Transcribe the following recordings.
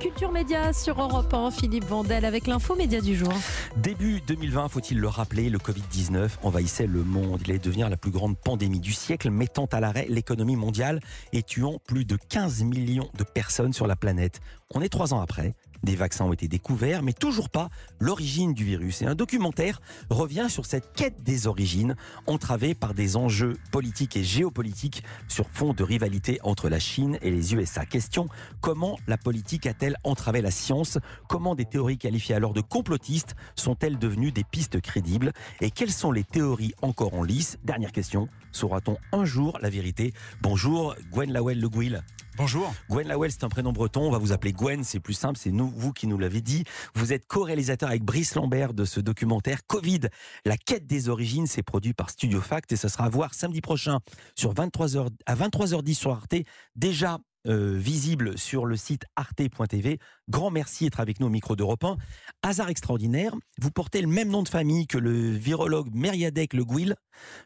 Culture Média sur Europe 1, Philippe Vandel avec l'info média du jour. Début 2020, faut-il le rappeler, le Covid-19 envahissait le monde. Il allait devenir la plus grande pandémie du siècle, mettant à l'arrêt l'économie mondiale et tuant plus de 15 millions de personnes sur la planète. On est trois ans après. Des vaccins ont été découverts, mais toujours pas l'origine du virus. Et un documentaire revient sur cette quête des origines, entravée par des enjeux politiques et géopolitiques sur fond de rivalité entre la Chine et les USA. Question, comment la politique a-t-elle entravé la science? Comment des théories qualifiées alors de complotistes sont-elles devenues des pistes crédibles? Et quelles sont les théories encore en lice? Dernière question, saura-t-on un jour la vérité? Bonjour Gwen Lawel Le Gouil. Bonjour. Gwen Lawel, c'est un prénom breton. On va vous appeler Gwen, c'est plus simple. C'est nous, vous qui nous l'avez dit. Vous êtes co-réalisateur avec Brice Lambert de ce documentaire Covid. La quête des origines, c'est produit par Studio Fact et ça sera à voir samedi prochain sur 23h, à 23h10 sur Arte. Déjà euh, visible sur le site arte.tv. Grand merci d'être avec nous au micro d'Europe 1. Hasard extraordinaire, vous portez le même nom de famille que le virologue Meriadec Le Guil,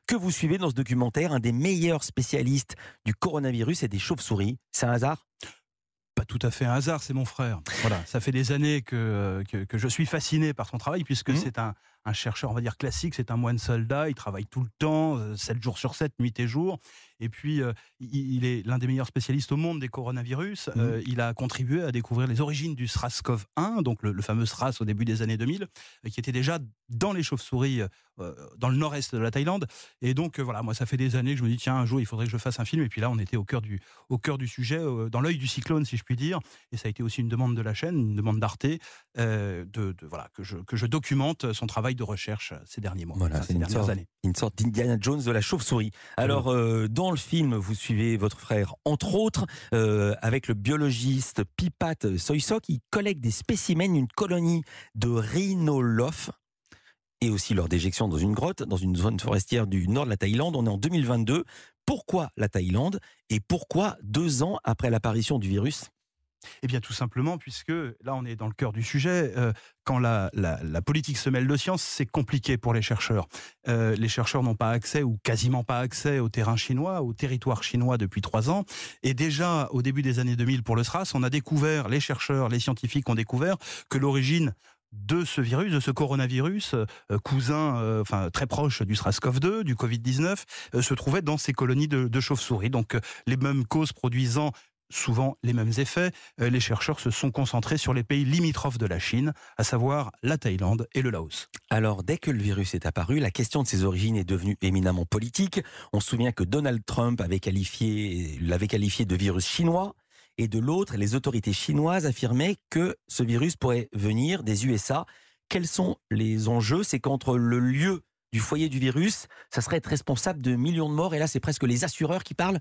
que vous suivez dans ce documentaire, un des meilleurs spécialistes du coronavirus et des chauves-souris. C'est un hasard? Pas tout à fait un hasard, c'est mon frère. Voilà, ça fait des années que, que, je suis fasciné par son travail, puisque mmh. c'est un, un, chercheur, on va dire, classique, c'est un moine soldat, il travaille tout le temps, 7 euh, jours sur 7, nuit et jour, et puis, euh, il est l'un des meilleurs spécialistes au monde des coronavirus. Mmh. Euh, il a contribué à découvrir les origines du SRAS-CoV-1, donc le, fameux SRAS au début des années 2000, euh, qui était déjà dans les chauves-souris dans le nord-est de la Thaïlande. Et donc, voilà, moi, ça fait des années que je me dis, tiens, un jour, il faudrait que je fasse un film. Et puis là, on était au cœur du, au cœur du sujet, dans l'œil du cyclone, si je puis dire. Et ça a été aussi une demande de la chaîne, une demande d'Arte, de, voilà, que je, que je documente son travail de recherche ces derniers mois, voilà, ces dernières sorte, années. Une sorte d'Indiana Jones de la chauve-souris. Alors, dans le film, vous suivez votre frère, entre autres, euh, avec le biologiste Pipat Soysok, qui collecte des spécimens d'une colonie de rhinolophes et aussi leur déjection dans une grotte, dans une zone forestière du nord de la Thaïlande. On est en 2022. Pourquoi la Thaïlande et pourquoi deux ans après l'apparition du virus eh bien, tout simplement, puisque là, on est dans le cœur du sujet. Euh, quand la, politique se mêle de science, c'est compliqué pour les chercheurs. Euh, les chercheurs n'ont pas accès ou quasiment pas accès au terrain chinois, au territoire chinois depuis trois ans. Et déjà, au début des années 2000, pour le SRAS, on a découvert, les chercheurs, les scientifiques ont découvert que l'origine de ce virus, de ce coronavirus, euh, cousin, enfin très proche du SRAS-CoV-2, du Covid-19, se trouvait dans ces colonies de, de chauves-souris. Donc les mêmes causes produisant souvent les mêmes effets, euh, les chercheurs se sont concentrés sur les pays limitrophes de la Chine, à savoir la Thaïlande et le Laos. Alors, dès que le virus est apparu, la question de ses origines est devenue éminemment politique. On se souvient que Donald Trump l'avait qualifié de virus chinois. Et de l'autre, les autorités chinoises affirmaient que ce virus pourrait venir des USA. Quels sont les enjeux? C'est qu'entre le lieu du foyer du virus, ça serait être responsable de millions de morts. Et là, c'est presque les assureurs qui parlent.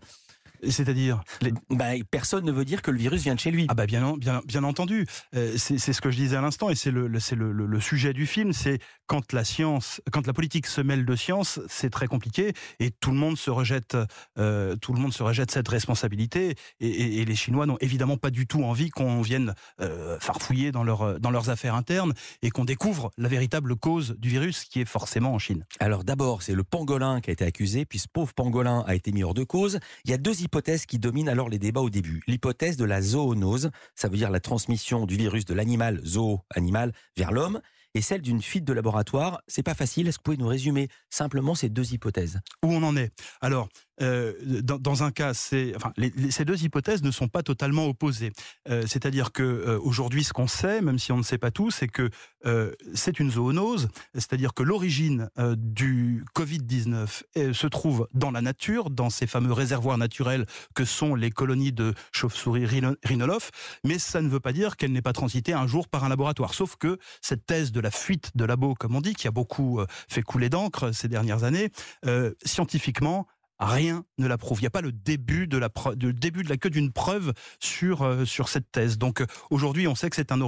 C'est-à-dire bah, Personne ne veut dire que le virus vient de chez lui. Ah bah bien, bien, bien entendu. Euh, c'est ce que je disais à l'instant et c'est le, le, le, le, sujet du film. C'est quand la science, quand la politique se mêle de science, c'est très compliqué et tout le monde se rejette, euh, tout le monde se rejette cette responsabilité. Et, et, les Chinois n'ont évidemment pas du tout envie qu'on vienne euh, farfouiller dans, leur, dans leurs affaires internes et qu'on découvre la véritable cause du virus qui est forcément en Chine. Alors d'abord, c'est le pangolin qui a été accusé, puis ce pauvre pangolin a été mis hors de cause. Il y a deux hypothèse qui domine alors les débats au début. L'hypothèse de la zoonose, ça veut dire la transmission du virus de l'animal zoo-animal vers l'homme, et celle d'une fuite de laboratoire. C'est pas facile. Est-ce que vous pouvez nous résumer simplement ces deux hypothèses? Où on en est? Alors, euh, dans, un cas, ces deux hypothèses ne sont pas totalement opposées. Euh, c'est-à-dire que euh, aujourd'hui, ce qu'on sait, même si on ne sait pas tout, c'est que c'est une zoonose, c'est-à-dire que l'origine du Covid-19 se trouve dans la nature, dans ces fameux réservoirs naturels que sont les colonies de chauves-souris rhinolophes, mais ça ne veut pas dire qu'elle n'est pas transitée un jour par un laboratoire. Sauf que cette thèse de la fuite de labo, comme on dit, qui a beaucoup fait couler d'encre ces dernières années, scientifiquement, rien ne la prouve. Il n'y a pas le début de la, la queue d'une preuve sur, euh, sur cette thèse. Donc euh, aujourd'hui, on sait que c'est une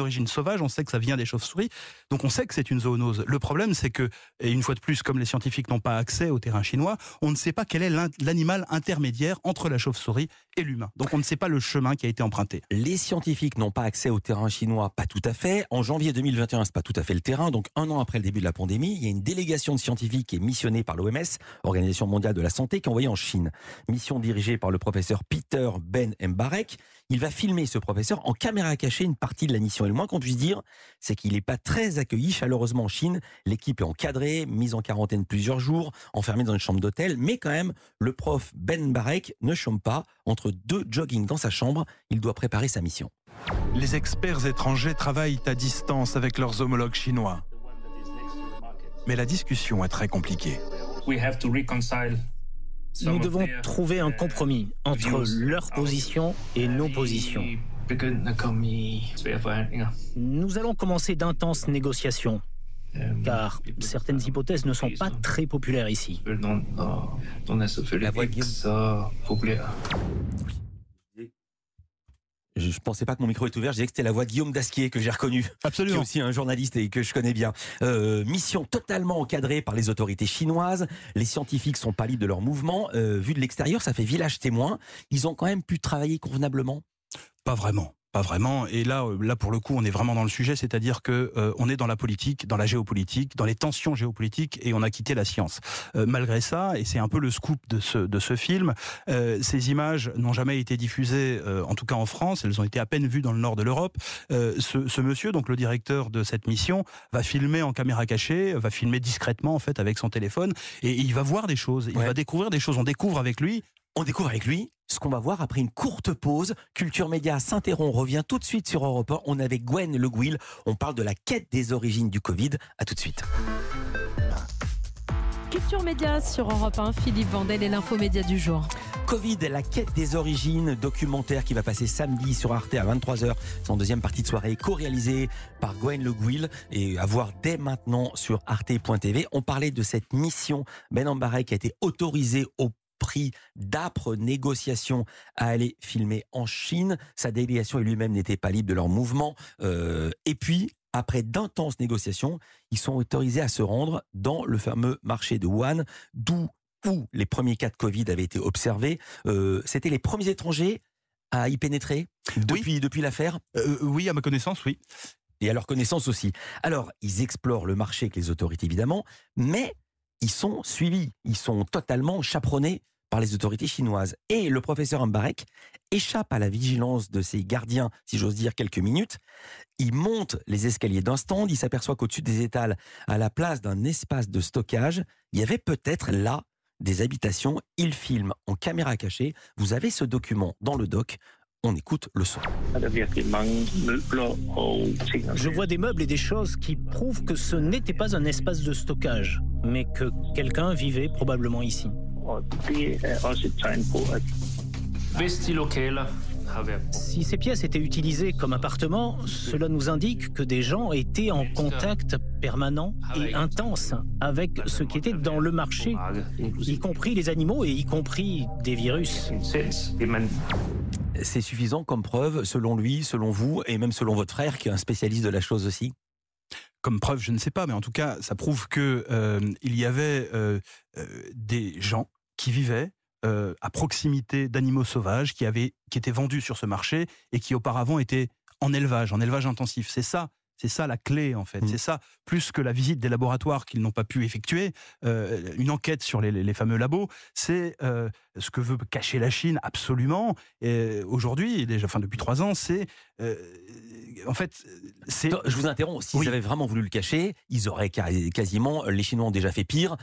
origine sauvage, on sait que ça vient des chauves-souris, donc on sait que c'est une zoonose. Le problème, c'est que, et une fois de plus, comme les scientifiques n'ont pas accès au terrain chinois, on ne sait pas quel est l'animal intermédiaire entre la chauve-souris et l'humain. Donc on ne sait pas le chemin qui a été emprunté. Les scientifiques n'ont pas accès au terrain chinois, pas tout à fait. En janvier 2021, c'est pas tout à fait le terrain. Donc un an après le début de la pandémie, il y a une délégation de scientifiques qui est missionnée par l'OMS, Organisation mondiale de la santé qui est envoyé en Chine. Mission dirigée par le professeur Peter Ben Mbarek. Il va filmer ce professeur en caméra cachée une partie de la mission. Et le moins qu'on puisse dire, c'est qu'il n'est pas très accueilli chaleureusement en Chine. L'équipe est encadrée, mise en quarantaine plusieurs jours, enfermée dans une chambre d'hôtel. Mais quand même, le prof Ben Mbarek ne chôme pas. Entre deux jogging dans sa chambre, il doit préparer sa mission. Les experts étrangers travaillent à distance avec leurs homologues chinois. Mais la discussion est très compliquée. Nous devons trouver un compromis entre leur position et nos positions. Nous allons commencer d'intenses négociations, car certaines hypothèses ne sont pas très populaires ici. Je ne pensais pas que mon micro est ouvert. Je disais que c'était la voix de Guillaume Dasquier que j'ai reconnu. Absolument. Qui est aussi un journaliste et que je connais bien. Euh, mission totalement encadrée par les autorités chinoises. Les scientifiques sont pas libres de leur mouvement. Euh, vu de l'extérieur, ça fait village témoin. Ils ont quand même pu travailler convenablement? Pas vraiment. Pas vraiment. Et là, euh, là pour le coup, on est vraiment dans le sujet, c'est-à-dire que euh, on est dans la politique, dans la géopolitique, dans les tensions géopolitiques, et on a quitté la science. Euh, malgré ça, et c'est un peu le scoop de ce de ce film, euh, ces images n'ont jamais été diffusées, euh, en tout cas en France. Elles ont été à peine vues dans le nord de l'Europe. Euh, ce, ce, monsieur, donc le directeur de cette mission, va filmer en caméra cachée, va filmer discrètement en fait avec son téléphone, et il va voir des choses. Il ouais. va découvrir des choses. On découvre avec lui on découvre avec lui ce qu'on va voir après une courte pause. Culture Média s'interrompt, revient tout de suite sur Europe 1. On est avec Gwen Le Guil. On parle de la quête des origines du Covid. À tout de suite. Culture Média sur Europe 1, Philippe Vandel et l'info média du jour. Covid, la quête des origines, documentaire qui va passer samedi sur Arte à 23h, son deuxième partie de soirée, co-réalisée par Gwen Le Guil et à voir dès maintenant sur arte.tv. On parlait de cette mission Ben Ambarek qui a été autorisée au prix d'âpres négociations à aller filmer en Chine. Sa délégation et lui-même n'étaient pas libres de leur mouvement. Euh, et puis, après d'intenses négociations, ils sont autorisés à se rendre dans le fameux marché de Wuhan, d'où où les premiers cas de Covid avaient été observés. Euh, C'était les premiers étrangers à y pénétrer depuis, oui. depuis l'affaire? Euh, Oui, à ma connaissance, oui. Et à leur connaissance aussi. Alors, ils explorent le marché avec les autorités, évidemment, mais ils sont suivis, ils sont totalement chaperonnés par les autorités chinoises. Et le professeur Mbarek échappe à la vigilance de ses gardiens, si j'ose dire, quelques minutes. Il monte les escaliers d'un stand, il s'aperçoit qu'au-dessus des étals, à la place d'un espace de stockage, il y avait peut-être là des habitations. Il filme en caméra cachée. Vous avez ce document dans le doc. On écoute le son. Je vois des meubles et des choses qui prouvent que ce n'était pas un espace de stockage, mais que quelqu'un vivait probablement ici. Si ces pièces étaient utilisées comme appartements, cela nous indique que des gens étaient en contact permanent et intense avec ce qui était dans le marché, y compris les animaux et y compris des virus. C'est suffisant comme preuve, selon lui, selon vous, et même selon votre frère, qui est un spécialiste de la chose aussi comme preuve, je ne sais pas, mais en tout cas, ça prouve que euh, il y avait euh, euh, des gens qui vivaient à proximité d'animaux sauvages qui avaient, qui étaient vendus sur ce marché et qui auparavant étaient en élevage, en élevage intensif. C'est ça. C'est ça la clé en fait. Mmh. C'est ça, plus que la visite des laboratoires qu'ils n'ont pas pu effectuer, euh, une enquête sur les, fameux labos, c'est euh, ce que veut cacher la Chine absolument. Et aujourd'hui, déjà, enfin depuis trois ans, c'est euh, en fait, c'est. Je vous interromps. S'ils oui. avaient vraiment voulu le cacher, ils auraient quasiment, les Chinois ont déjà fait pire,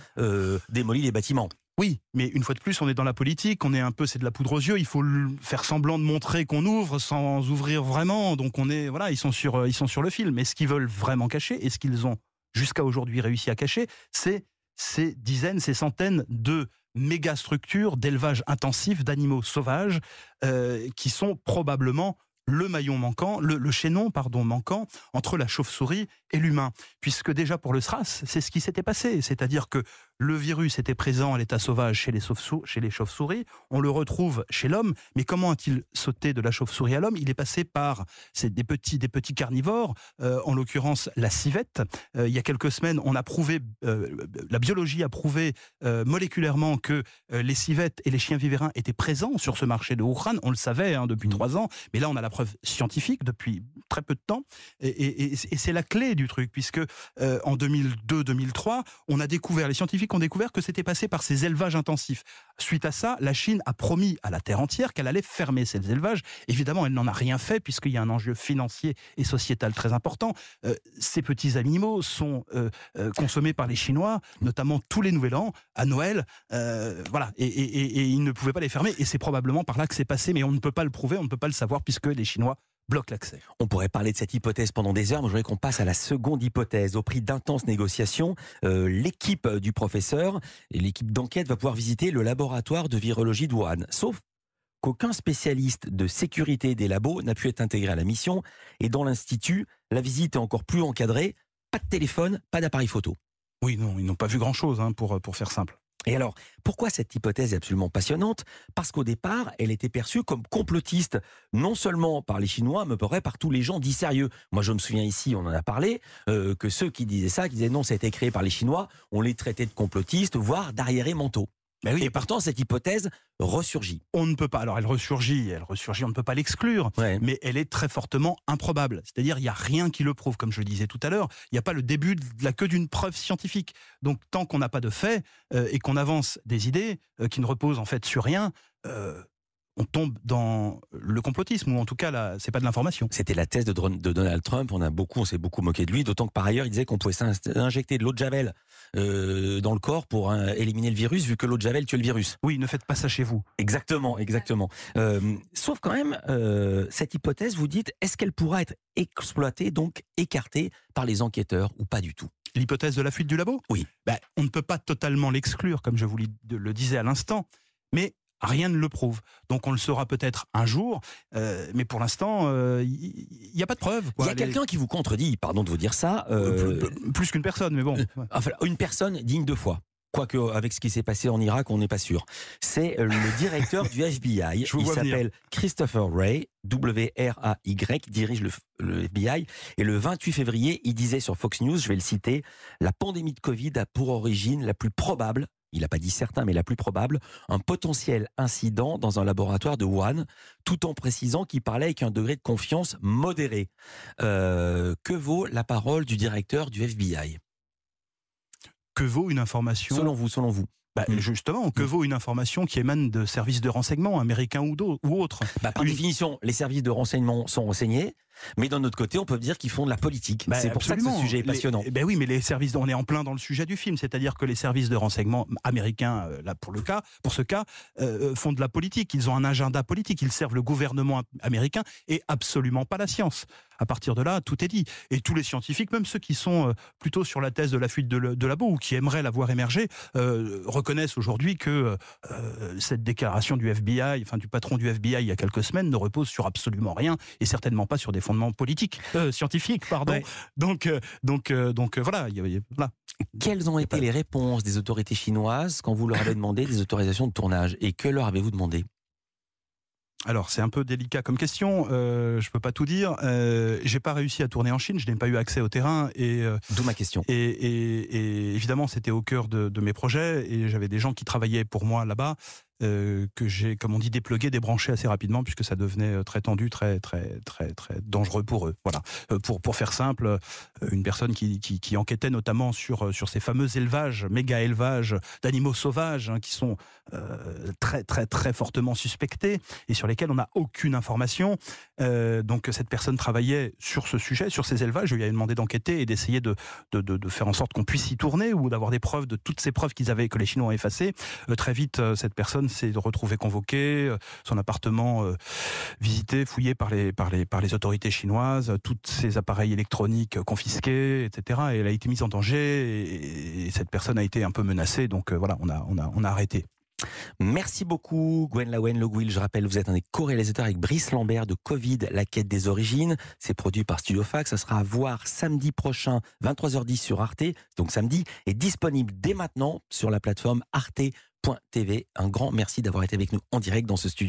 démoli les bâtiments. Oui, mais une fois de plus, on est dans la politique, on est un peu, c'est de la poudre aux yeux. Il faut faire semblant de montrer qu'on ouvre sans ouvrir vraiment. Donc on est, voilà, ils sont sur, ils sont sur le fil. Mais ce qu'ils veulent vraiment cacher et ce qu'ils ont jusqu'à aujourd'hui réussi à cacher, c'est ces dizaines, ces centaines de méga structures d'élevage intensif d'animaux sauvages euh, qui sont probablement le maillon manquant, le, le, chaînon pardon manquant entre la chauve-souris et l'humain, puisque déjà pour le SRAS, c'est ce qui s'était passé, c'est-à-dire que le virus était présent à l'état sauvage chez les, chez les chauves-souris, on le retrouve chez l'homme, mais comment a-t-il sauté de la chauve-souris à l'homme? Il est passé par des petits, des petits carnivores, euh, en l'occurrence la civette. Euh, il y a quelques semaines, on a prouvé, euh, la biologie a prouvé moléculairement que les civettes et les chiens vivérins étaient présents sur ce marché de Wuhan. On le savait hein, depuis mmh. trois ans, mais là on a la preuve scientifique depuis très peu de temps, et, et, et c'est la clé du truc, puisque en 2002-2003, on a découvert les scientifiques ont découvert que c'était passé par ces élevages intensifs. Suite à ça, la Chine a promis à la Terre entière qu'elle allait fermer ces élevages. Évidemment, elle n'en a rien fait puisqu'il y a un enjeu financier et sociétal très important. Euh, ces petits animaux sont euh, euh, consommés par les Chinois, notamment tous les Nouvel An, à Noël. voilà, et, et ils ne pouvaient pas les fermer. Et c'est probablement par là que c'est passé, mais on ne peut pas le prouver, on ne peut pas le savoir puisque les Chinois bloque l'accès. On pourrait parler de cette hypothèse pendant des heures, mais je voudrais qu'on passe à la seconde hypothèse. Au prix d'intenses négociations, euh, l'équipe du professeur et l'équipe d'enquête va pouvoir visiter le laboratoire de virologie de Wuhan. Sauf qu'aucun spécialiste de sécurité des labos n'a pu être intégré à la mission. Et dans l'institut, la visite est encore plus encadrée. Pas de téléphone, pas d'appareil photo. Oui, non, ils n'ont pas vu grand-chose, hein, pour, pour faire simple. Et alors, pourquoi cette hypothèse est absolument passionnante? Parce qu'au départ, elle était perçue comme complotiste, non seulement par les Chinois, mais par tous les gens dits sérieux. Moi, je me souviens ici, on en a parlé, euh, que ceux qui disaient ça, qui disaient non, ça a été créé par les Chinois, on les traitait de complotistes, voire d'arriérés mentaux. Ben oui. Et pourtant, cette hypothèse ressurgit. On ne peut pas. Alors, elle ressurgit, elle ressurgit. On ne peut pas l'exclure, mais elle est très fortement improbable. C'est-à-dire, il n'y a rien qui le prouve, comme je le disais tout à l'heure. Il n'y a pas le début de la queue d'une preuve scientifique. Donc, tant qu'on n'a pas de faits euh, et qu'on avance des idées euh, qui ne reposent en fait sur rien. Euh, on tombe dans le complotisme, ou en tout cas, là, c'est pas de l'information. C'était la thèse de, Donald Trump. On a beaucoup, on s'est beaucoup moqué de lui, d'autant que par ailleurs, il disait qu'on pouvait injecter de l'eau de javel euh, dans le corps pour hein, éliminer le virus, vu que l'eau de javel tue le virus. Oui, ne faites pas ça chez vous. Exactement, exactement. Euh, sauf quand même, euh, cette hypothèse, vous dites, est-ce qu'elle pourra être exploitée, donc écartée par les enquêteurs, ou pas du tout? L'hypothèse de la fuite du labo? Oui. Ben, on ne peut pas totalement l'exclure, comme je vous le disais à l'instant, mais Rien ne le prouve. Donc on le saura peut-être un jour, euh, mais pour l'instant, il euh, n'y a pas de preuve. Il y a quelqu'un qui vous contredit, pardon de vous dire ça. Euh, plus, qu'une personne, mais bon. Enfin, une personne digne de foi. Quoique, avec ce qui s'est passé en Irak, on n'est pas sûr. C'est le directeur du FBI. il s'appelle Christopher Wray, W-R-A-Y, dirige le, le, FBI. Et le 28 février, il disait sur Fox News, je vais le citer, la pandémie de Covid a pour origine la plus probable il n'a pas dit certain, mais la plus probable, un potentiel incident dans un laboratoire de Wuhan, tout en précisant qu'il parlait avec un degré de confiance modéré. Euh, que vaut la parole du directeur du FBI Que vaut une information Selon vous, selon vous bah, hmm. Justement, que hmm. vaut une information qui émane de services de renseignement américains ou, ou autres? Bah, Par définition, les services de renseignement sont renseignés. Mais d'un autre côté, on peut dire qu'ils font de la politique. Bah, c'est pour ça que ce sujet est passionnant. ben oui, mais les services, on est en plein dans le sujet du film, c'est-à-dire que les services de renseignement américains, euh, là pour le cas, pour ce cas, euh, font de la politique. Ils ont un agenda politique. Ils servent le gouvernement américain et absolument pas la science. À partir de là, tout est dit. Et tous les scientifiques, même ceux qui sont euh, plutôt sur la thèse de la fuite de, de labo ou qui aimeraient la voir émerger, reconnaissent aujourd'hui que cette déclaration du FBI, enfin du patron du FBI il y a quelques semaines, ne repose sur absolument rien et certainement pas sur des fondements politiques, euh, scientifiques, pardon. Donc, euh, donc, euh, donc voilà, voilà. Quelles ont été les réponses des autorités chinoises quand vous leur avez demandé des autorisations de tournage et que leur avez-vous demandé? Alors c'est un peu délicat comme question, euh, je peux pas tout dire. Euh, j'ai pas réussi à tourner en Chine, je n'ai pas eu accès au terrain et d'où ma question. Et, évidemment c'était au cœur de, de, mes projets et j'avais des gens qui travaillaient pour moi là-bas euh, que j'ai, comme on dit, déplugué, débranché assez rapidement puisque ça devenait euh, très tendu, très très très très dangereux pour eux. Voilà. Euh, pour pour faire simple, une personne qui, qui, enquêtait notamment sur sur ces fameux élevages, méga élevages d'animaux sauvages hein, qui sont très très très fortement suspectés et sur lesquels on n'a aucune information. donc cette personne travaillait sur ce sujet, sur ces élevages. Je lui ai demandé d'enquêter et d'essayer de, de, de, de faire en sorte qu'on puisse y tourner ou d'avoir des preuves de toutes ces preuves qu'ils avaient que les Chinois ont effacées. très vite, cette personne s'est retrouvé convoqué, euh, son appartement euh, visité, fouillé par les, par, les, par les autorités chinoises, tous ses appareils électroniques confisqués, etc. Et elle a été mise en danger et, cette personne a été un peu menacée. Donc euh, voilà, on a, on a, on a arrêté. Merci beaucoup Gwen Lawen Le Guil. Je rappelle, vous êtes un des co-réalisateurs avec Brice Lambert de Covid, la quête des origines. C'est produit par Studio Fax. Ça sera à voir samedi prochain, 23h10 sur Arte. Donc samedi est disponible dès maintenant sur la plateforme Arte. TV. Un grand merci d'avoir été avec nous en direct dans ce studio.